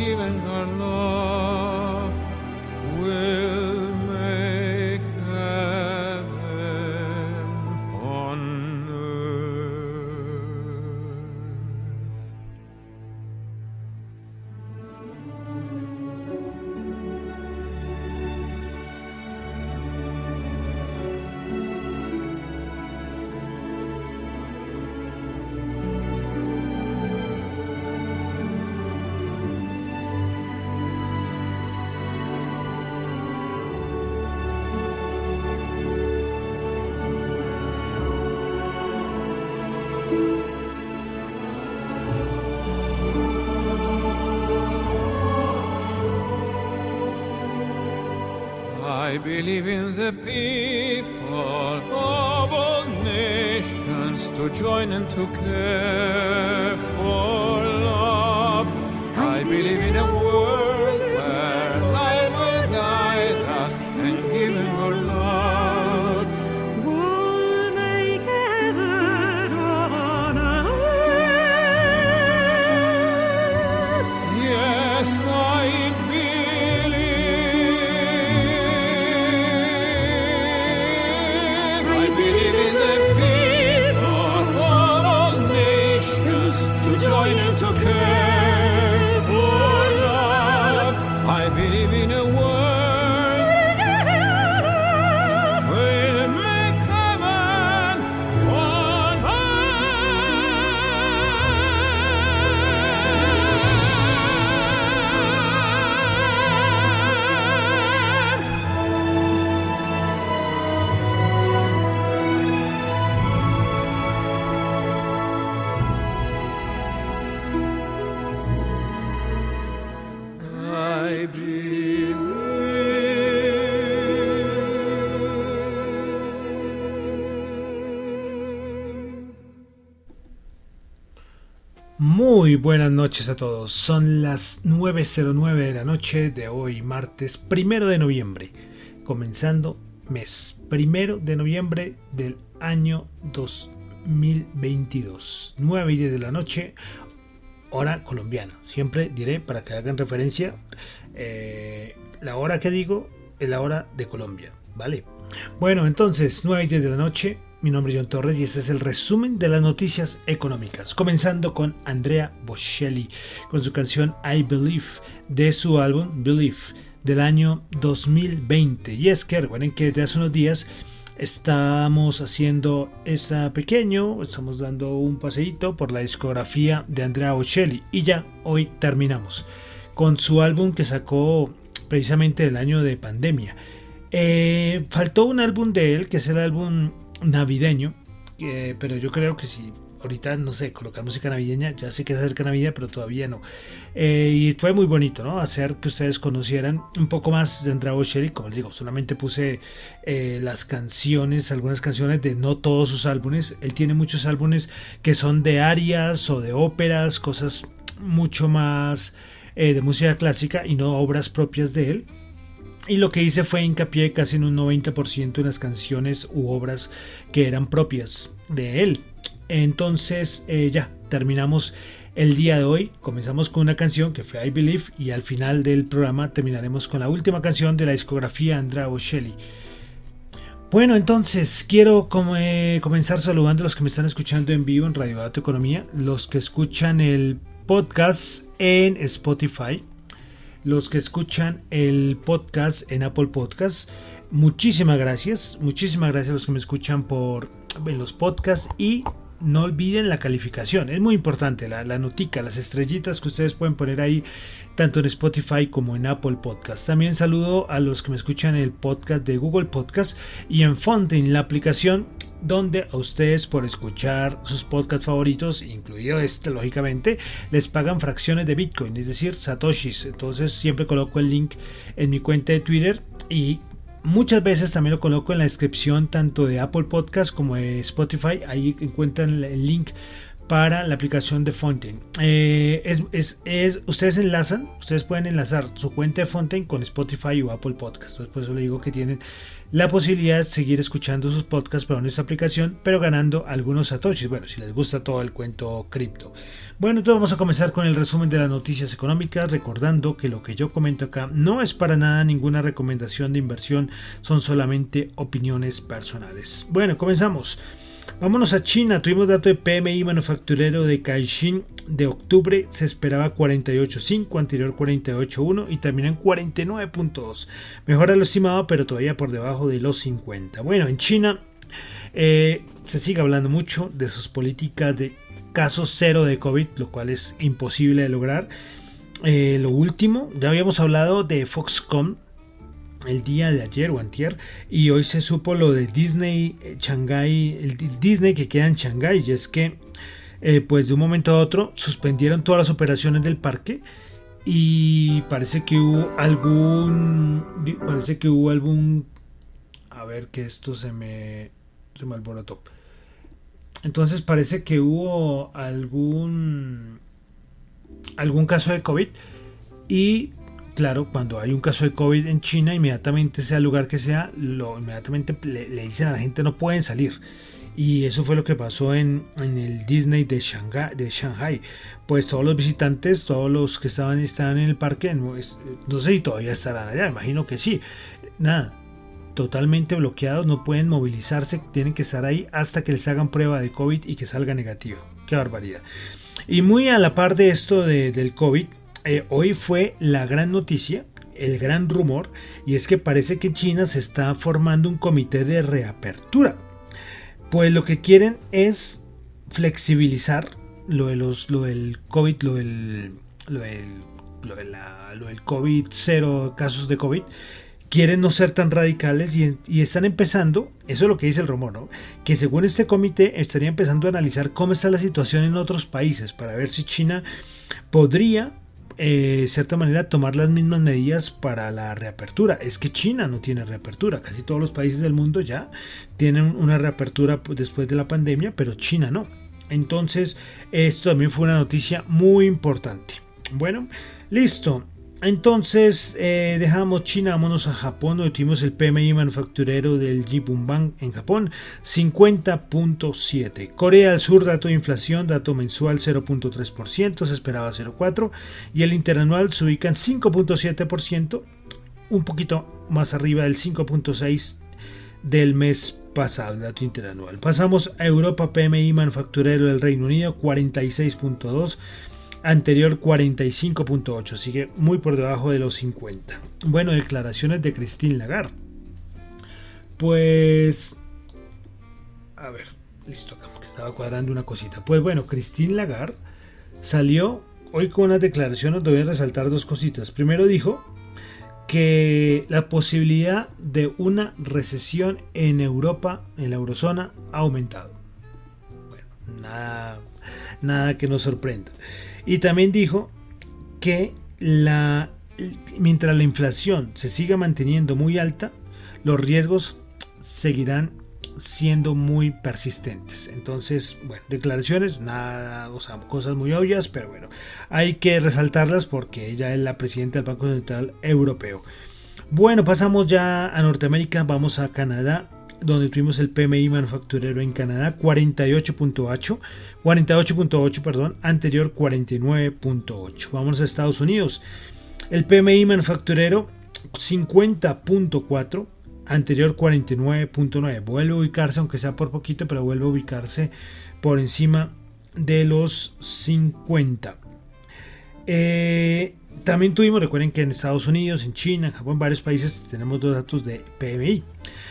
given her believe in the people of all nations to join and to care for love. I believe in a world where life will guide us and give our love. Muy buenas noches a todos. Son las 9.09 de la noche de hoy, martes primero de noviembre. Comenzando mes primero de noviembre del año 2022. 9 y 10 de la noche, hora colombiana. Siempre diré para que hagan referencia, eh, la hora que digo es la hora de Colombia, ¿vale? Bueno, entonces 9 y 10 de la noche, Mi nombre es John Torres y este es el resumen de las noticias económicas. Comenzando con Andrea Bocelli con su canción I Believe de su álbum Believe del año 2020. Y es que recuerden que desde hace unos días estamos haciendo esa pequeño, estamos dando un paseíto por la discografía de Andrea Bocelli y ya hoy terminamos con su álbum que sacó precisamente el año de pandemia. Eh, faltó un álbum de él que es el álbum navideño, pero yo creo que si ahorita no sé, colocar música navideña, ya sé que es acerca Navidad, pero todavía no. Eh, y fue muy bonito, ¿no? Hacer que ustedes conocieran un poco más de Andrea Bocelli, como les digo, solamente puse eh, las canciones, algunas canciones de no todos sus álbumes. Él tiene muchos álbumes que son de arias o de óperas, cosas mucho más eh, de música clásica y no obras propias de él. Y lo que hice fue hincapié casi en un 90% en las canciones u obras que eran propias de él. Entonces eh, ya, terminamos el día de hoy. Comenzamos con una canción que fue I Believe y al final del programa terminaremos con la última canción de la discografía Andrea Bocelli. Bueno, entonces quiero comenzar saludando a los que me están escuchando en vivo en Radio Dato Economía, los que escuchan el podcast en Spotify, los que escuchan el podcast en Apple Podcasts. Muchísimas gracias, muchísimas gracias a los que me escuchan por los podcasts y no olviden la calificación, es muy importante, la, la, notica, las estrellitas que ustedes pueden poner ahí, tanto en Spotify como en Apple Podcast. También saludo a los que me escuchan en el podcast de Google Podcast y en Fontaine, la aplicación donde a ustedes por escuchar sus podcasts favoritos, incluido este lógicamente, les pagan fracciones de Bitcoin, es decir, satoshis. Entonces siempre coloco el link en mi cuenta de Twitter y Muchas veces también lo coloco en la descripción tanto de Apple Podcast como de Spotify. Ahí encuentran el link para la aplicación de Fontaine. Eh, es, ustedes enlazan, ustedes pueden enlazar su cuenta de Fontaine con Spotify o Apple Podcast. Por eso le digo que tienen la posibilidad de seguir escuchando sus podcasts para esta aplicación, pero ganando algunos satoshis. Bueno, si les gusta todo el cuento cripto. Bueno, entonces vamos a comenzar con el resumen de las noticias económicas, recordando que lo que yo comento acá no es para nada ninguna recomendación de inversión, son solamente opiniones personales. Bueno, comenzamos. Vámonos a China. Tuvimos dato de PMI manufacturero de Caixin de octubre. Se esperaba 48.5, anterior 48.1 y terminó en 49.2. Mejora lo estimado, pero todavía por debajo de los 50. Bueno, en China eh, se sigue hablando mucho de sus políticas de caso cero de COVID, lo cual es imposible de lograr. Eh, lo último, ya habíamos hablado de Foxconn el día de ayer o antier y hoy se supo lo de Disney eh, Shanghai, el Disney que queda en Shanghai y es que eh, pues de un momento a otro suspendieron todas las operaciones del parque y parece que hubo algún parece que hubo algún a ver que esto se me se me alborotó. Entonces parece que hubo algún algún caso de COVID y claro, cuando hay un caso de COVID en China, inmediatamente sea el lugar que sea, lo, inmediatamente le, dicen a la gente no pueden salir. Y eso fue lo que pasó en, el Disney de Shanghai. Pues todos los visitantes, todos los que estaban, estaban en el parque, no sé si todavía estarán allá, imagino que sí. Nada, totalmente bloqueados, no pueden movilizarse, tienen que estar ahí hasta que les hagan prueba de COVID y que salga negativo. Qué barbaridad. Y muy a la par de esto del COVID, eh, hoy fue la gran noticia, el gran rumor, y es que parece que China se está formando un comité de reapertura. Pues lo que quieren es flexibilizar lo, de los, lo del COVID, lo del, lo del, lo del COVID, cero casos de COVID, quieren no ser tan radicales y, y, están empezando, eso es lo que dice el rumor, ¿no? que según este comité estaría empezando a analizar cómo está la situación en otros países para ver si China podría de eh, cierta manera tomar las mismas medidas para la reapertura. Es que China no tiene reapertura, casi todos los países del mundo ya tienen una reapertura después de la pandemia, pero China no. Entonces, esto también fue una noticia muy importante. Bueno, listo. Entonces eh, dejamos China, vámonos a Japón, donde tuvimos el PMI manufacturero del Jibunban en Japón, 50.7. Corea del Sur, dato de inflación, dato mensual 0.3%, se esperaba 0.4%, y el interanual se ubica en 5.7%, un poquito más arriba del 5.6% del mes pasado, dato interanual. Pasamos a Europa PMI manufacturero del Reino Unido 46.2, anterior 45.8, sigue muy por debajo de los 50. Bueno, declaraciones de Christine Lagarde. Pues a ver, listo, que estaba cuadrando una cosita. Pues bueno, Christine Lagarde salió hoy con unas declaraciones, a resaltar dos cositas. Primero dijo que la posibilidad de una recesión en Europa, en la eurozona, ha aumentado. Nada, nada que nos sorprenda. Y también dijo que la, mientras la inflación se siga manteniendo muy alta, los riesgos seguirán siendo muy persistentes. Entonces, bueno, declaraciones, nada, o sea, cosas muy obvias, pero bueno, hay que resaltarlas porque ella es la presidenta del Banco Central Europeo. Bueno, pasamos ya a Norteamérica, vamos a Canadá, donde tuvimos el PMI manufacturero en Canadá 48.8, 48.8, perdón, anterior 49.8. Vamos a Estados Unidos. El PMI manufacturero 50.4 anterior 49.9. Vuelve a ubicarse, aunque sea por poquito, pero vuelve a ubicarse por encima de los 50. Eh, también tuvimos, recuerden que en Estados Unidos, en China, en Japón, en varios países tenemos dos datos de PMI.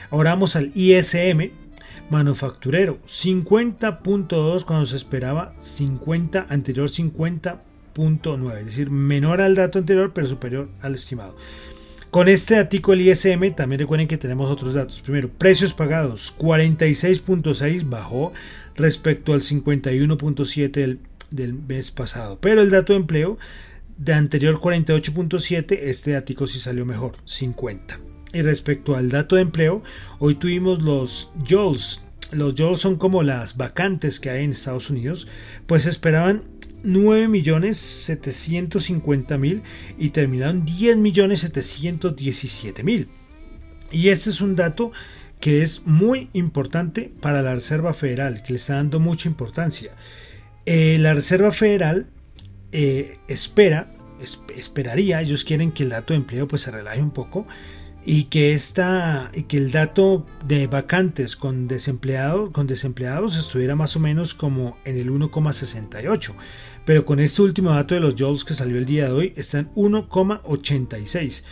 Ahora vamos al ISM manufacturero, 50.2 cuando se esperaba 50, anterior 50.9, es decir, menor al dato anterior pero superior al estimado. Con este artículo ISM también recuerden que tenemos otros datos. Primero, precios pagados 46.6 bajó respecto al 51.7 del, del, mes pasado. Pero el dato de empleo de anterior 48.7, este artículo sí salió mejor, 50. Y respecto al dato de empleo, hoy tuvimos los JOLS. Los JOLS son como las vacantes que hay en Estados Unidos, pues esperaban 9.750.000 y terminaron 10.717.000. Y este es un dato que es muy importante para la Reserva Federal, que le está dando mucha importancia. Eh, la Reserva Federal eh, espera, esperaría, ellos quieren que el dato de empleo pues se relaje un poco y que, esta, y que el dato de vacantes con, desempleado, con desempleados estuviera más o menos como en el 1,68 pero con este último dato de los JOLS que salió el día de hoy está en 1,86.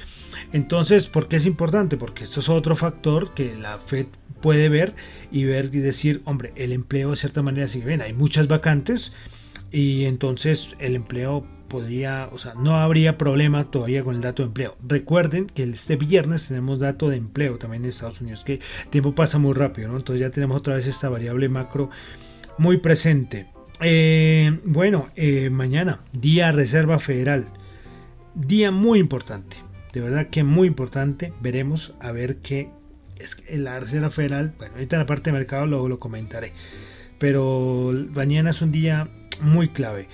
Entonces, ¿por qué es importante? Porque esto es otro factor que la Fed puede ver y ver y decir, hombre, el empleo de cierta manera sigue bien, hay muchas vacantes y entonces el empleo podría, o sea, no habría problema todavía con el dato de empleo. Recuerden que este viernes tenemos dato de empleo también en Estados Unidos, que el tiempo pasa muy rápido, ¿no? Entonces ya tenemos otra vez esta variable macro muy presente. Eh, bueno, eh, mañana, día Reserva Federal. Día muy importante. De verdad que muy importante. Veremos a ver qué es la Reserva Federal. Bueno, ahorita en la parte de mercado lo, lo comentaré. Pero mañana es un día muy clave.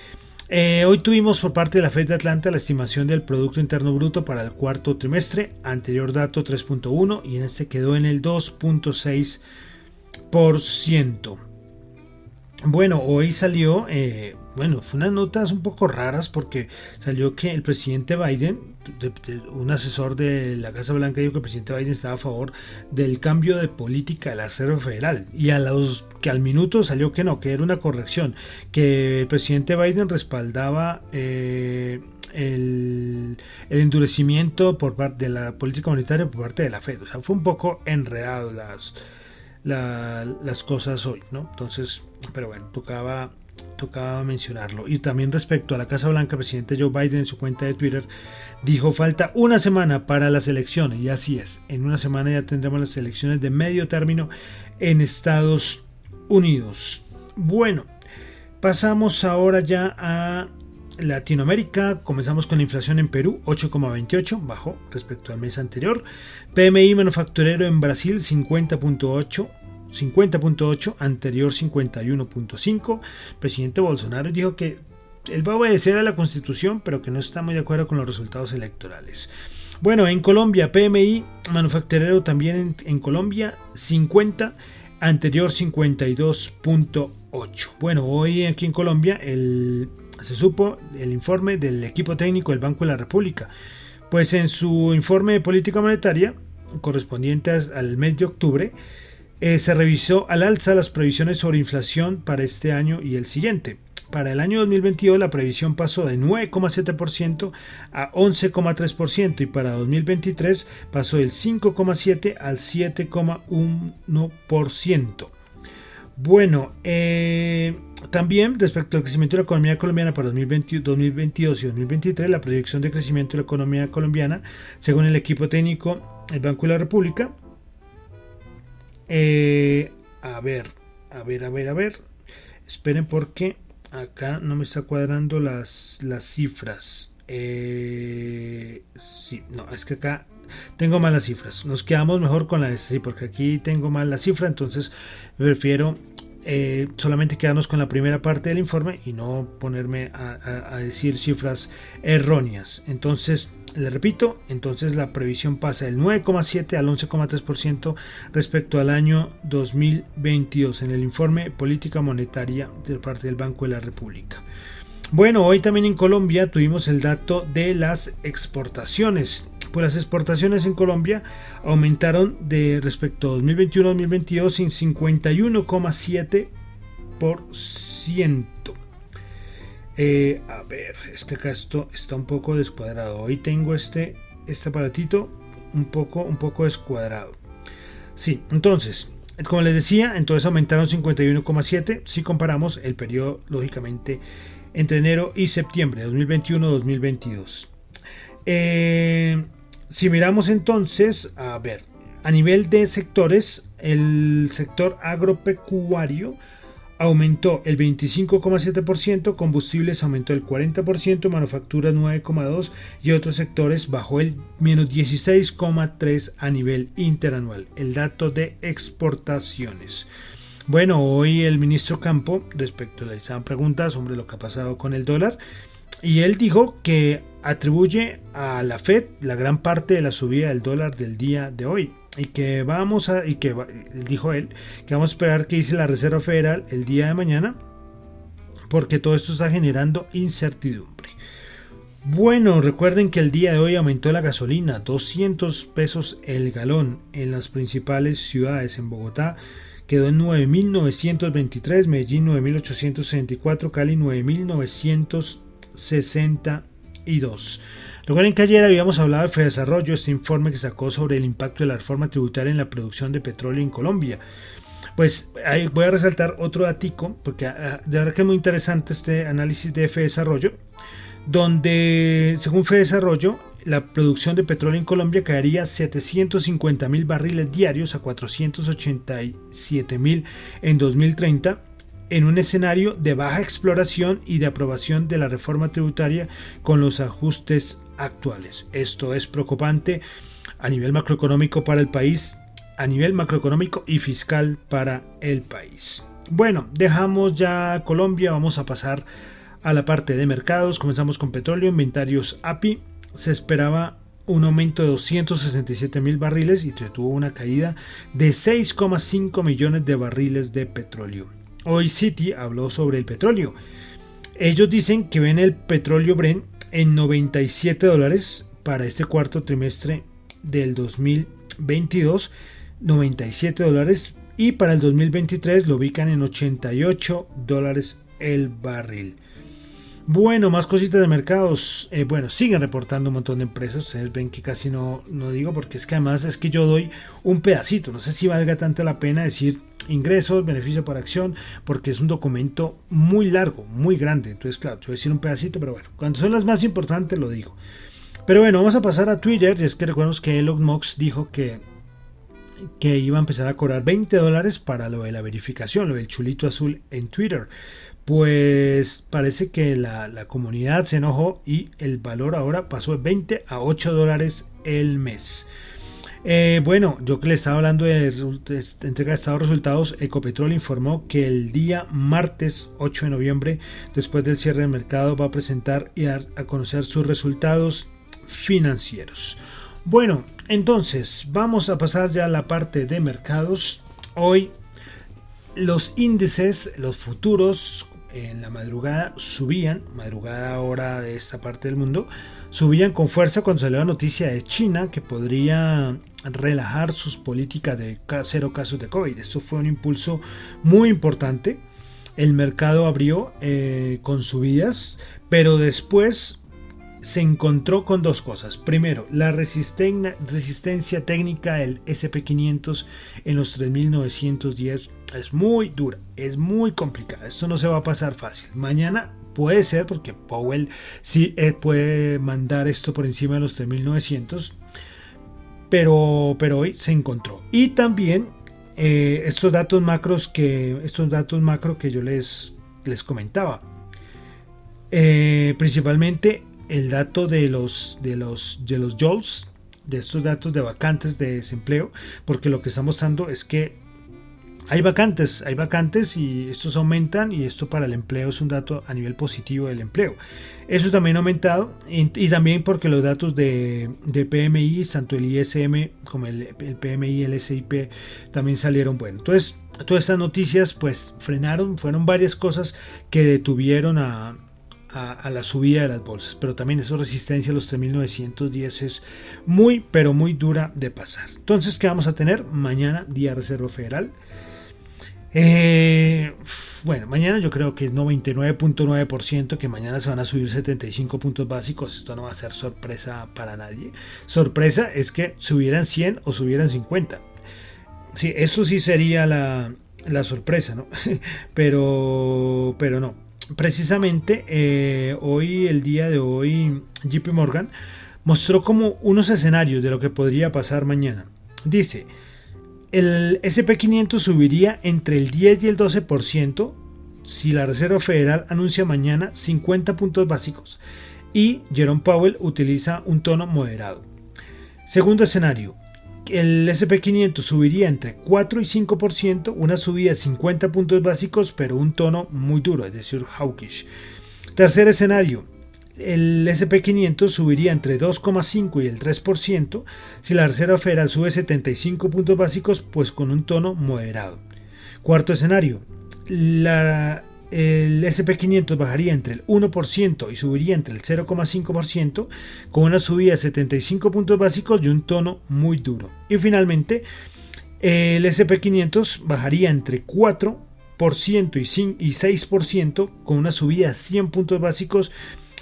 Eh, hoy tuvimos por parte de la Fed de Atlanta la estimación del Producto Interno Bruto para el cuarto trimestre, anterior dato 3.1 y en este quedó en el 2.6%. Bueno, hoy salió, eh, bueno, fue unas notas un poco raras porque salió que el presidente Biden, un asesor de la Casa Blanca dijo que el presidente Biden estaba a favor del cambio de política de la Reserva Federal y a los que al minuto salió que no, que era una corrección, que el presidente Biden respaldaba eh, el, endurecimiento por parte de la política monetaria por parte de la Fed. O sea, fue un poco enredado las las cosas hoy, ¿no? Entonces, pero bueno, tocaba, tocaba mencionarlo. Y también respecto a la Casa Blanca, el presidente Joe Biden en su cuenta de Twitter dijo falta una semana para las elecciones, y así es, en una semana ya tendremos las elecciones de medio término en Estados Unidos. Bueno, pasamos ahora ya a Latinoamérica, comenzamos con la inflación en Perú, 8,28, bajó respecto al mes anterior. PMI manufacturero en Brasil, 50.8. 50.8, anterior 51.5. Presidente Bolsonaro dijo que él va a obedecer a la constitución, pero que no está muy de acuerdo con los resultados electorales. Bueno, en Colombia, PMI manufacturero también en, en Colombia, 50, anterior 52.8. Bueno, hoy aquí en Colombia el se supo el informe del equipo técnico del Banco de la República. Pues en su informe de política monetaria correspondientes al mes de octubre, eh, se revisó al alza las previsiones sobre inflación para este año y el siguiente. Para el año 2022 la previsión pasó de 9,7% a 11,3% y para 2023 pasó del 5,7 al 7,1%. Bueno, eh, también respecto al crecimiento de la economía colombiana para 2022 y 2023, la proyección de crecimiento de la economía colombiana, según el equipo técnico del Banco de la República, eh, a ver, a ver, a ver, a ver, esperen porque acá no me está cuadrando las, las cifras. Eh, sí, no, es que acá tengo malas cifras. Nos quedamos mejor con la de sí, porque aquí tengo mal la cifra, entonces prefiero eh, solamente quedarnos con la primera parte del informe y no ponerme a, decir cifras erróneas. Entonces, le repito, entonces la previsión pasa del 9,7 al 11,3% respecto al año 2022 en el informe política monetaria de parte del Banco de la República. Bueno, hoy también en Colombia tuvimos el dato de las exportaciones pues las exportaciones en Colombia aumentaron de respecto a 2021-2022 en 51,7%. Eh, a ver, es que acá esto está un poco descuadrado. Hoy tengo este, este aparatito un poco, un poco descuadrado. Sí, entonces, como les decía, entonces aumentaron 51,7 si comparamos el periodo, lógicamente, entre enero y septiembre de 2021-2022. Eh, si miramos entonces, a ver, a nivel de sectores, el sector agropecuario aumentó el 25,7%, combustibles aumentó el 40%, manufacturas 9,2% y otros sectores bajó el menos 16,3% a nivel interanual. El dato de exportaciones. Bueno, hoy el ministro Campo, respecto a estaban preguntas sobre lo que ha pasado con el dólar, y él dijo que atribuye a la Fed la gran parte de la subida del dólar del día de hoy y que vamos a y que dijo él que vamos a esperar que dice la Reserva Federal el día de mañana porque todo esto está generando incertidumbre. Bueno, recuerden que el día de hoy aumentó la gasolina 200 pesos el galón en las principales ciudades en Bogotá quedó en 9.923, Medellín 9.864, Cali 9.900 62. Recuerden que ayer habíamos hablado de FEDESarrollo, este informe que sacó sobre el impacto de la reforma tributaria en la producción de petróleo en Colombia. Pues ahí voy a resaltar otro datico, porque ah, ah, de verdad que es muy interesante este análisis de FEDESarrollo, donde según FEDESarrollo, la producción de petróleo en Colombia caería 750 mil barriles diarios a 487 mil en 2030 en un escenario de baja exploración y de aprobación de la reforma tributaria con los ajustes actuales. Esto es preocupante a nivel macroeconómico para el país, a nivel macroeconómico y fiscal para el país. Bueno, dejamos ya Colombia, vamos a pasar a la parte de mercados. Comenzamos con petróleo, inventarios API. Se esperaba un aumento de 267 mil barriles y tuvo una caída de 6,5 millones de barriles de petróleo. Hoy City habló sobre el petróleo. Ellos dicen que ven el petróleo Brent en 97 dólares para este cuarto trimestre del 2022. 97 dólares y para el 2023 lo ubican en 88 dólares el barril. Bueno, más cositas de mercados. Eh, bueno, siguen reportando un montón de empresas. Ustedes ven que casi no, no digo porque es que además es que yo doy un pedacito. No sé si valga tanto la pena decir ingresos, beneficio por acción, porque es un documento muy largo, muy grande. Entonces, claro, te voy a decir un pedacito, pero bueno, cuando son las más importantes lo digo. Pero bueno, vamos a pasar a Twitter. Y es que recuerdo que Elon Musk dijo que, que iba a empezar a cobrar 20 dólares para lo de la verificación, lo del chulito azul en Twitter. Pues parece que la, la comunidad se enojó y el valor ahora pasó de 20 a 8 dólares el mes. Eh, bueno, yo que les estaba hablando de, entrega de estados resultados, Ecopetrol informó que el día martes 8 de noviembre, después del cierre del mercado, va a presentar y dar a conocer sus resultados financieros. Bueno, entonces vamos a pasar ya a la parte de mercados. Hoy los índices, los futuros en la madrugada subían, madrugada hora de esta parte del mundo, subían con fuerza cuando salió la noticia de China que podría relajar sus políticas de cero casos de COVID. Esto fue un impulso muy importante. El mercado abrió eh, con subidas, pero después se encontró con dos cosas. Primero, la resistencia técnica del SP500 en los 3910 es muy dura, es muy complicada. Esto no se va a pasar fácil. Mañana puede ser porque Powell sí eh, puede mandar esto por encima de los 3900, pero, pero hoy se encontró. Y también eh, estos datos macros que estos datos macro que yo les, les comentaba. Eh, principalmente el dato de los de los de los JOLS, de estos datos de vacantes de desempleo, porque lo que está mostrando es que hay vacantes, hay vacantes y estos aumentan y esto para el empleo es un dato a nivel positivo del empleo. Eso también ha aumentado y, también porque los datos de, de, PMI, tanto el ISM como el, el PMI el SIP también salieron buenos. Entonces, todas estas noticias pues frenaron, fueron varias cosas que detuvieron a, a, la subida de las bolsas, pero también esa resistencia a los 3910 es muy, pero muy dura de pasar. Entonces, ¿qué vamos a tener? Mañana, día Reserva Federal. Eh, bueno, mañana yo creo que es 99.9% que mañana se van a subir 75 puntos básicos. Esto no va a ser sorpresa para nadie. Sorpresa es que subieran 100 o subieran 50. Sí, eso sí sería la, la sorpresa, ¿no? pero, pero no precisamente eh, hoy, el día de hoy, JP Morgan mostró como unos escenarios de lo que podría pasar mañana. Dice, el SP500 subiría entre el 10 y el 12% si la Reserva Federal anuncia mañana 50 puntos básicos y Jerome Powell utiliza un tono moderado. Segundo escenario, el SP500 subiría entre 4 y 5%, una subida de 50 puntos básicos, pero un tono muy duro, es decir, hawkish. Tercer escenario, el SP500 subiría entre 2,5 y el 3%, si la Reserva Federal sube 75 puntos básicos, pues con un tono moderado. Cuarto escenario, la el SP500 bajaría entre el 1% y subiría entre el 0,5%, con una subida de 75 puntos básicos y un tono muy duro. Y finalmente, el SP500 bajaría entre 4% y 6%, con una subida de 100 puntos básicos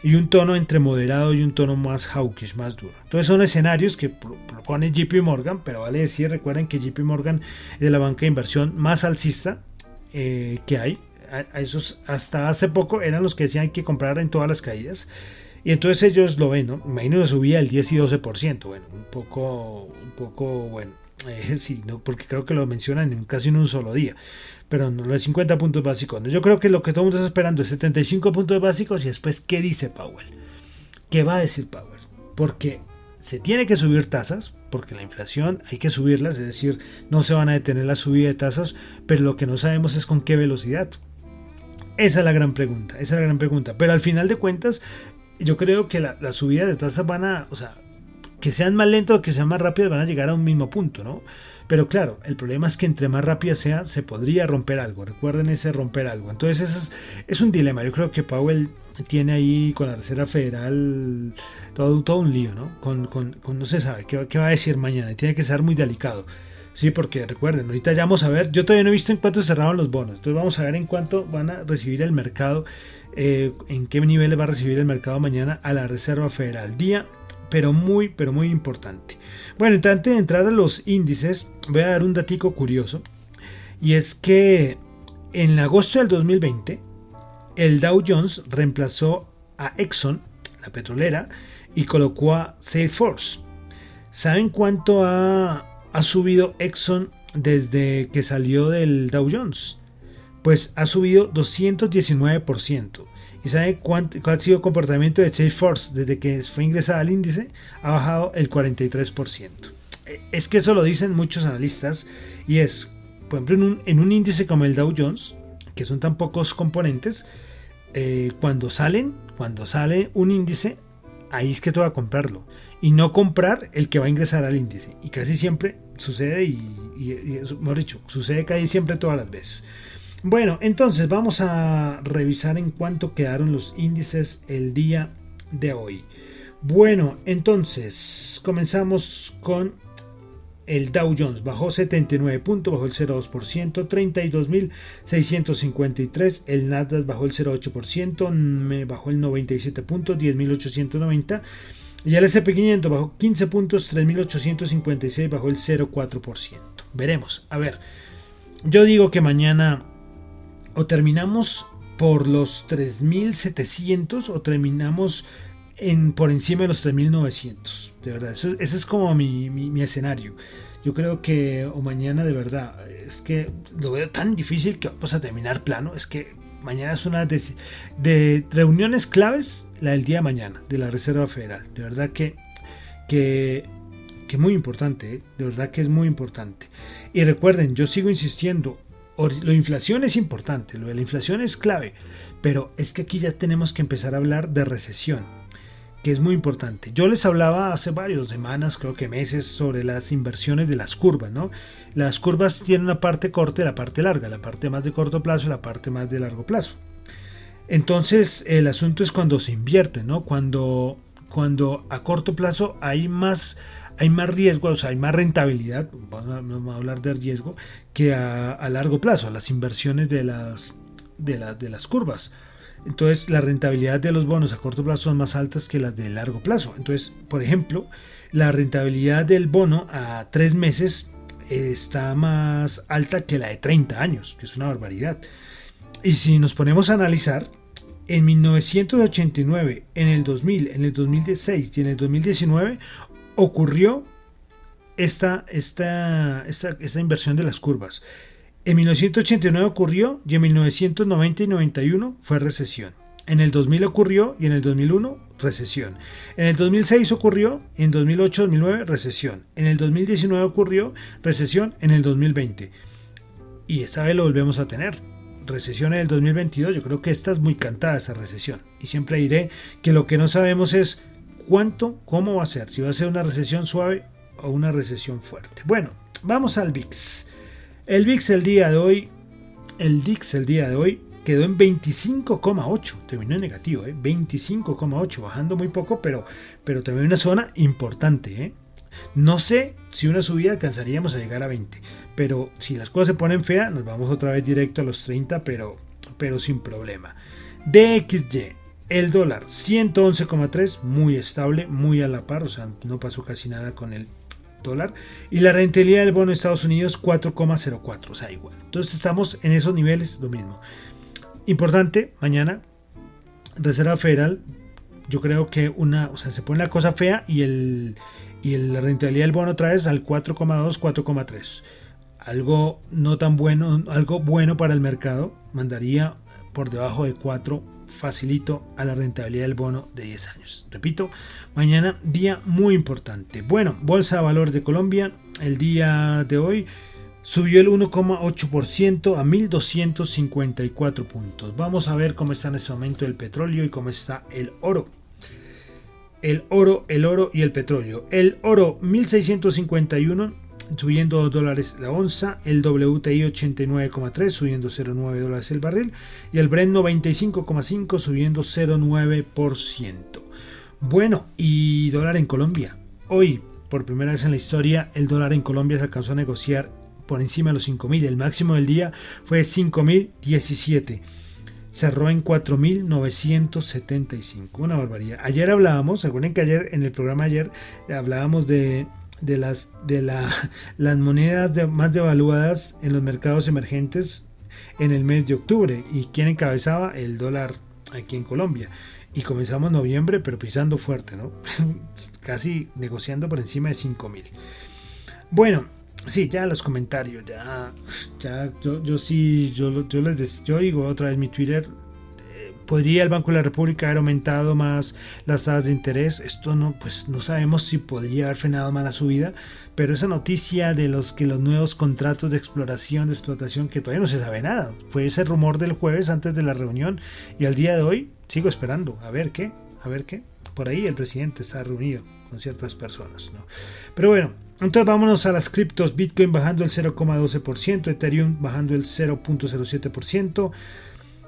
y un tono entre moderado y un tono más hawkish, más duro. Entonces son escenarios que propone JP Morgan, pero vale decir, recuerden que JP Morgan es la banca de inversión más alcista eh, que hay esos hasta hace poco eran los que decían que comprar en todas las caídas. Y entonces ellos lo ven, ¿no? Imagino que subía el 10 y 12%. Bueno, un poco, un poco, bueno, eh, sí, porque creo que lo mencionan en casi en un solo día. Pero no, los 50 puntos básicos. Yo creo que lo que todo el mundo está esperando es 75 puntos básicos y después, ¿qué dice Powell? ¿Qué va a decir Powell? Porque se tiene que subir tasas, porque la inflación hay que subirlas, es decir, no se van a detener la subida de tasas, pero lo que no sabemos es con qué velocidad. Esa es la gran pregunta, esa es la gran pregunta. Pero al final de cuentas, yo creo que la, subida de tasas van a, o sea, que sean más lentas o que sean más rápidas van a llegar a un mismo punto, ¿no? Pero claro, el problema es que entre más rápida sea, se podría romper algo. Recuerden ese romper algo. Entonces, es, es un dilema. Yo creo que Powell tiene ahí con la Reserva Federal todo, todo un lío, ¿no? Con, con, no se sabe qué, qué va a decir mañana. Tiene que ser muy delicado. Sí, porque recuerden, ahorita ya vamos a ver, yo todavía no he visto en cuánto cerraron los bonos, entonces vamos a ver en cuánto van a recibir el mercado, eh, en qué nivel va a recibir el mercado mañana a la Reserva Federal. Día, pero muy, pero muy importante. Bueno, antes de entrar a los índices, voy a dar un datico curioso, y es que en agosto del 2020, el Dow Jones reemplazó a Exxon, la petrolera, y colocó a Salesforce. ¿Saben cuánto ha ha subido Exxon desde que salió del Dow Jones? Pues ha subido 219%. ¿Y sabe cuánto, cuál ha sido el comportamiento de Salesforce desde que fue ingresada al índice? Ha bajado el 43%. Eh, es que eso lo dicen muchos analistas y es, por ejemplo, en un, índice como el Dow Jones, que son tan pocos componentes, eh, cuando salen, cuando sale un índice, ahí es que tú vas a comprarlo y no comprar el que va a ingresar al índice. Y casi siempre sucede, y, y, mejor dicho, sucede casi siempre todas las veces. Bueno, entonces vamos a revisar en cuánto quedaron los índices el día de hoy. Bueno, entonces comenzamos con el Dow Jones bajó 79 puntos, bajó el 0,2%, 32.653. El Nasdaq bajó el 0,8%, me bajó el 97 puntos, 10.890. Y el SP500 bajó 15 puntos, 3.856, bajó el 0,4%. Veremos. A ver, yo digo que mañana o terminamos por los 3.700 o terminamos en, por encima de los 3.900. De verdad, ese es como mi, mi, escenario. Yo creo que o mañana de verdad, es que lo veo tan difícil que vamos a terminar plano. Es que mañana es una de, de reuniones claves, la del día de mañana, de la Reserva Federal. De verdad que, que, muy importante, ¿eh? de verdad que es muy importante. Y recuerden, yo sigo insistiendo, la inflación es importante, lo de la inflación es clave, pero es que aquí ya tenemos que empezar a hablar de recesión que es muy importante. Yo les hablaba hace varias semanas, creo que meses, sobre las inversiones de las curvas, ¿no? Las curvas tienen una parte corta y la parte larga, la parte más de corto plazo y la parte más de largo plazo. Entonces, el asunto es cuando se invierte, ¿no? Cuando, cuando a corto plazo hay más, hay más riesgo, o sea, hay más rentabilidad, vamos a, hablar de riesgo, que a, largo plazo, las inversiones de las, de, de las curvas. Entonces la rentabilidad de los bonos a corto plazo son más altas que las de largo plazo. Entonces, por ejemplo, la rentabilidad del bono a tres meses está más alta que la de 30 años, que es una barbaridad. Y si nos ponemos a analizar, en 1989, en el 2000, en el 2016 y en el 2019 ocurrió esta, esta, esta, esta inversión de las curvas. En 1989 ocurrió y en 1990 y 91 fue recesión. En el 2000 ocurrió y en el 2001 recesión. En el 2006 ocurrió, en 2008-2009 recesión. En el 2019 ocurrió recesión en el 2020. Y esta vez lo volvemos a tener. Recesión en el 2022. Yo creo que esta es muy cantada esa recesión. Y siempre diré que lo que no sabemos es cuánto, cómo va a ser. Si va a ser una recesión suave o una recesión fuerte. Bueno, vamos al VIX. El VIX el día de hoy, el DIX el día de hoy quedó en 25,8, terminó en negativo, ¿eh? 25,8, bajando muy poco, pero, pero también una zona importante. ¿eh? No sé si una subida alcanzaríamos a llegar a 20, pero si las cosas se ponen feas, nos vamos otra vez directo a los 30, pero, pero sin problema. DXY, el dólar 111,3, muy estable, muy a la par, o sea, no pasó casi nada con el dólar y la rentabilidad del bono de Estados Unidos 4,04, o sea, igual. Entonces estamos en esos niveles, lo mismo. Importante, mañana, Reserva Federal, yo creo que una, o sea, se pone la cosa fea y, el, y la rentabilidad del bono otra vez al 4,2, 4,3. Algo no tan bueno, algo bueno para el mercado, mandaría por debajo de 4 facilito a la rentabilidad del bono de 10 años. Repito, mañana día muy importante. Bueno, Bolsa de Valores de Colombia, el día de hoy subió el 1,8% a 1.254 puntos. Vamos a ver cómo está en este momento el petróleo y cómo está el oro. El oro, el oro y el petróleo. El oro 1651 subiendo 2 dólares la onza, el WTI 89,3 subiendo 0,9 dólares el barril y el Brent 95,5 subiendo 0,9%. Bueno, y dólar en Colombia. Hoy, por primera vez en la historia, el dólar en Colombia se alcanzó a negociar por encima de los 5.000. El máximo del día fue 5.017. Cerró en 4.975. Una barbaridad. Ayer hablábamos, recuerden que ayer en el programa ayer hablábamos de de las, de la, las monedas más devaluadas en los mercados emergentes en el mes de octubre. ¿Y quién encabezaba? El dólar aquí en Colombia. Y comenzamos noviembre, pero pisando fuerte, ¿no? Casi negociando por encima de 5 mil. Bueno, sí, ya los comentarios, ya, ya, yo, yo sí, yo, yo les yo digo otra vez mi Twitter, ¿Podría el Banco de la República haber aumentado más las tasas de interés? Esto no, pues no sabemos si podría haber frenado más la subida, pero esa noticia de los que los nuevos contratos de exploración, de explotación, que todavía no se sabe nada, fue ese rumor del jueves antes de la reunión y al día de hoy sigo esperando, a ver qué, a ver qué. Por ahí el presidente está reunido con ciertas personas, ¿no? Pero bueno, entonces vámonos a las criptos. Bitcoin bajando el 0,12%, Ethereum bajando el 0.07%,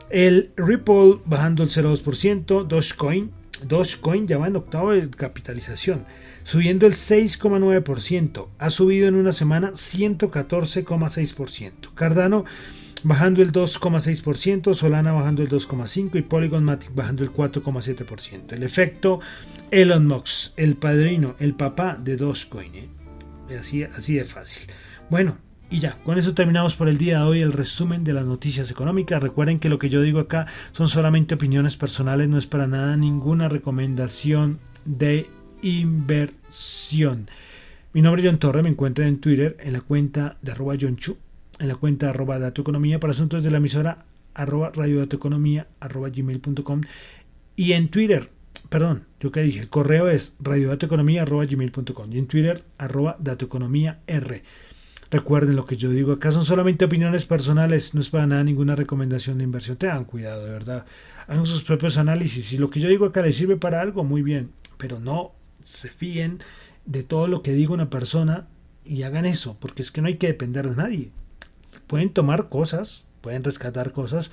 el Ripple bajando el 0,2%, Dogecoin, Dogecoin ya va en octavo de capitalización, subiendo el 6,9%, ha subido en una semana 114,6%. Cardano bajando el 2,6%, Solana bajando el 2,5% y Polygon Matic bajando el 4,7%. El efecto Elon Musk, el padrino, el papá de Dogecoin. ¿eh? Así, de fácil. Bueno, y ya, con eso terminamos por el día de hoy el resumen de las noticias económicas. Recuerden que lo que yo digo acá son solamente opiniones personales, no es para nada ninguna recomendación de inversión. Mi nombre es John Torre, me encuentran en Twitter en la cuenta de arroba John Chu en la cuenta arroba datoeconomía para asuntos de la emisora arroba radiodatoeconomía arroba gmail.com y en Twitter, perdón, yo que dije, el correo es radiodatoeconomía arroba gmail.com y en Twitter arroba datoeconomía r. Recuerden lo que yo digo, acá son solamente opiniones personales, no es para nada ninguna recomendación de inversión. Tengan cuidado, de verdad. Hagan sus propios análisis. Si lo que yo digo acá les sirve para algo, muy bien. Pero no se fíen de todo lo que diga una persona y hagan eso, porque es que no hay que depender de nadie pueden tomar cosas, pueden rescatar cosas,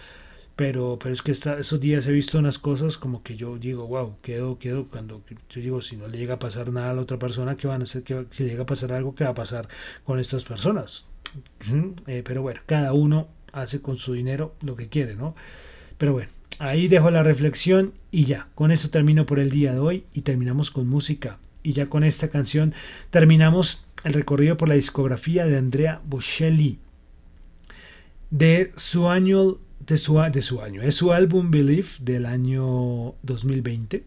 pero, pero es que esos días he visto unas cosas como que yo digo, wow, quedo, quedo, cuando yo digo, si no le llega a pasar nada a la otra persona, ¿qué van a hacer? ¿Qué, si le llega a pasar algo, ¿qué va a pasar con estas personas? Eh, pero bueno, cada uno hace con su dinero lo que quiere, ¿no? Pero bueno, ahí dejo la reflexión y ya, con eso termino por el día de hoy y terminamos con música. Y ya con esta canción terminamos el recorrido por la discografía de Andrea Bocelli de su año, de su, de su año, es su álbum Believe del año 2020,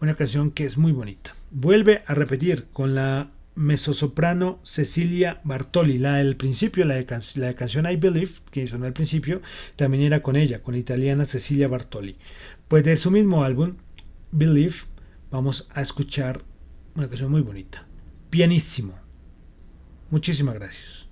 una canción que es muy bonita. Vuelve a repetir con la mezzosoprano Cecilia Bartoli, la del principio, la de, la de canción I Believe, que sonó al principio, también era con ella, con la italiana Cecilia Bartoli. Pues de su mismo álbum, Believe, vamos a escuchar una canción muy bonita, pianísimo. Muchísimas gracias.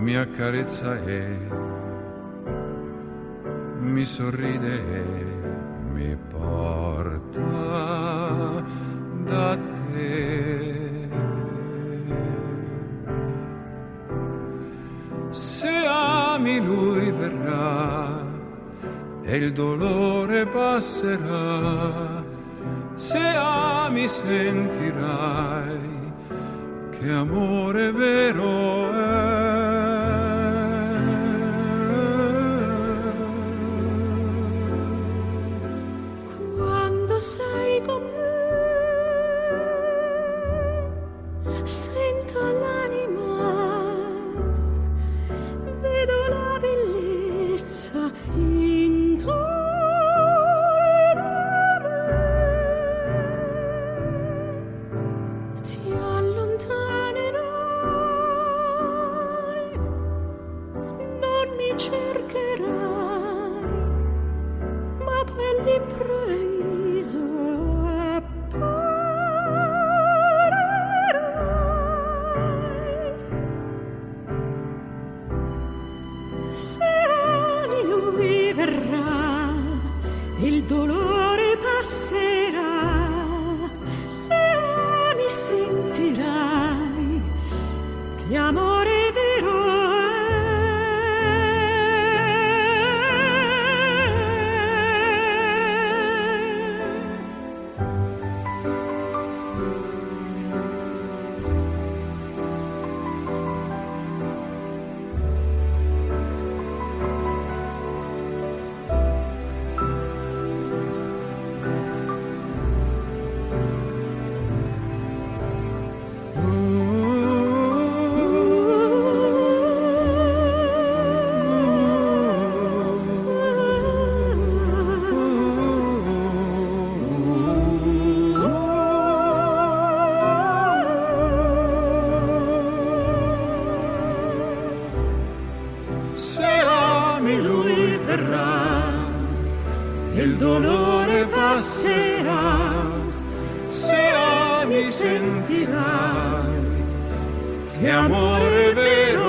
Mi accarezza e mi sorride mi porta da te. Se ami lui verrà e il dolore passerà, se ami sentirai che amore vero è. Verrà, il dolore passerà, se ami sentirai che amore vero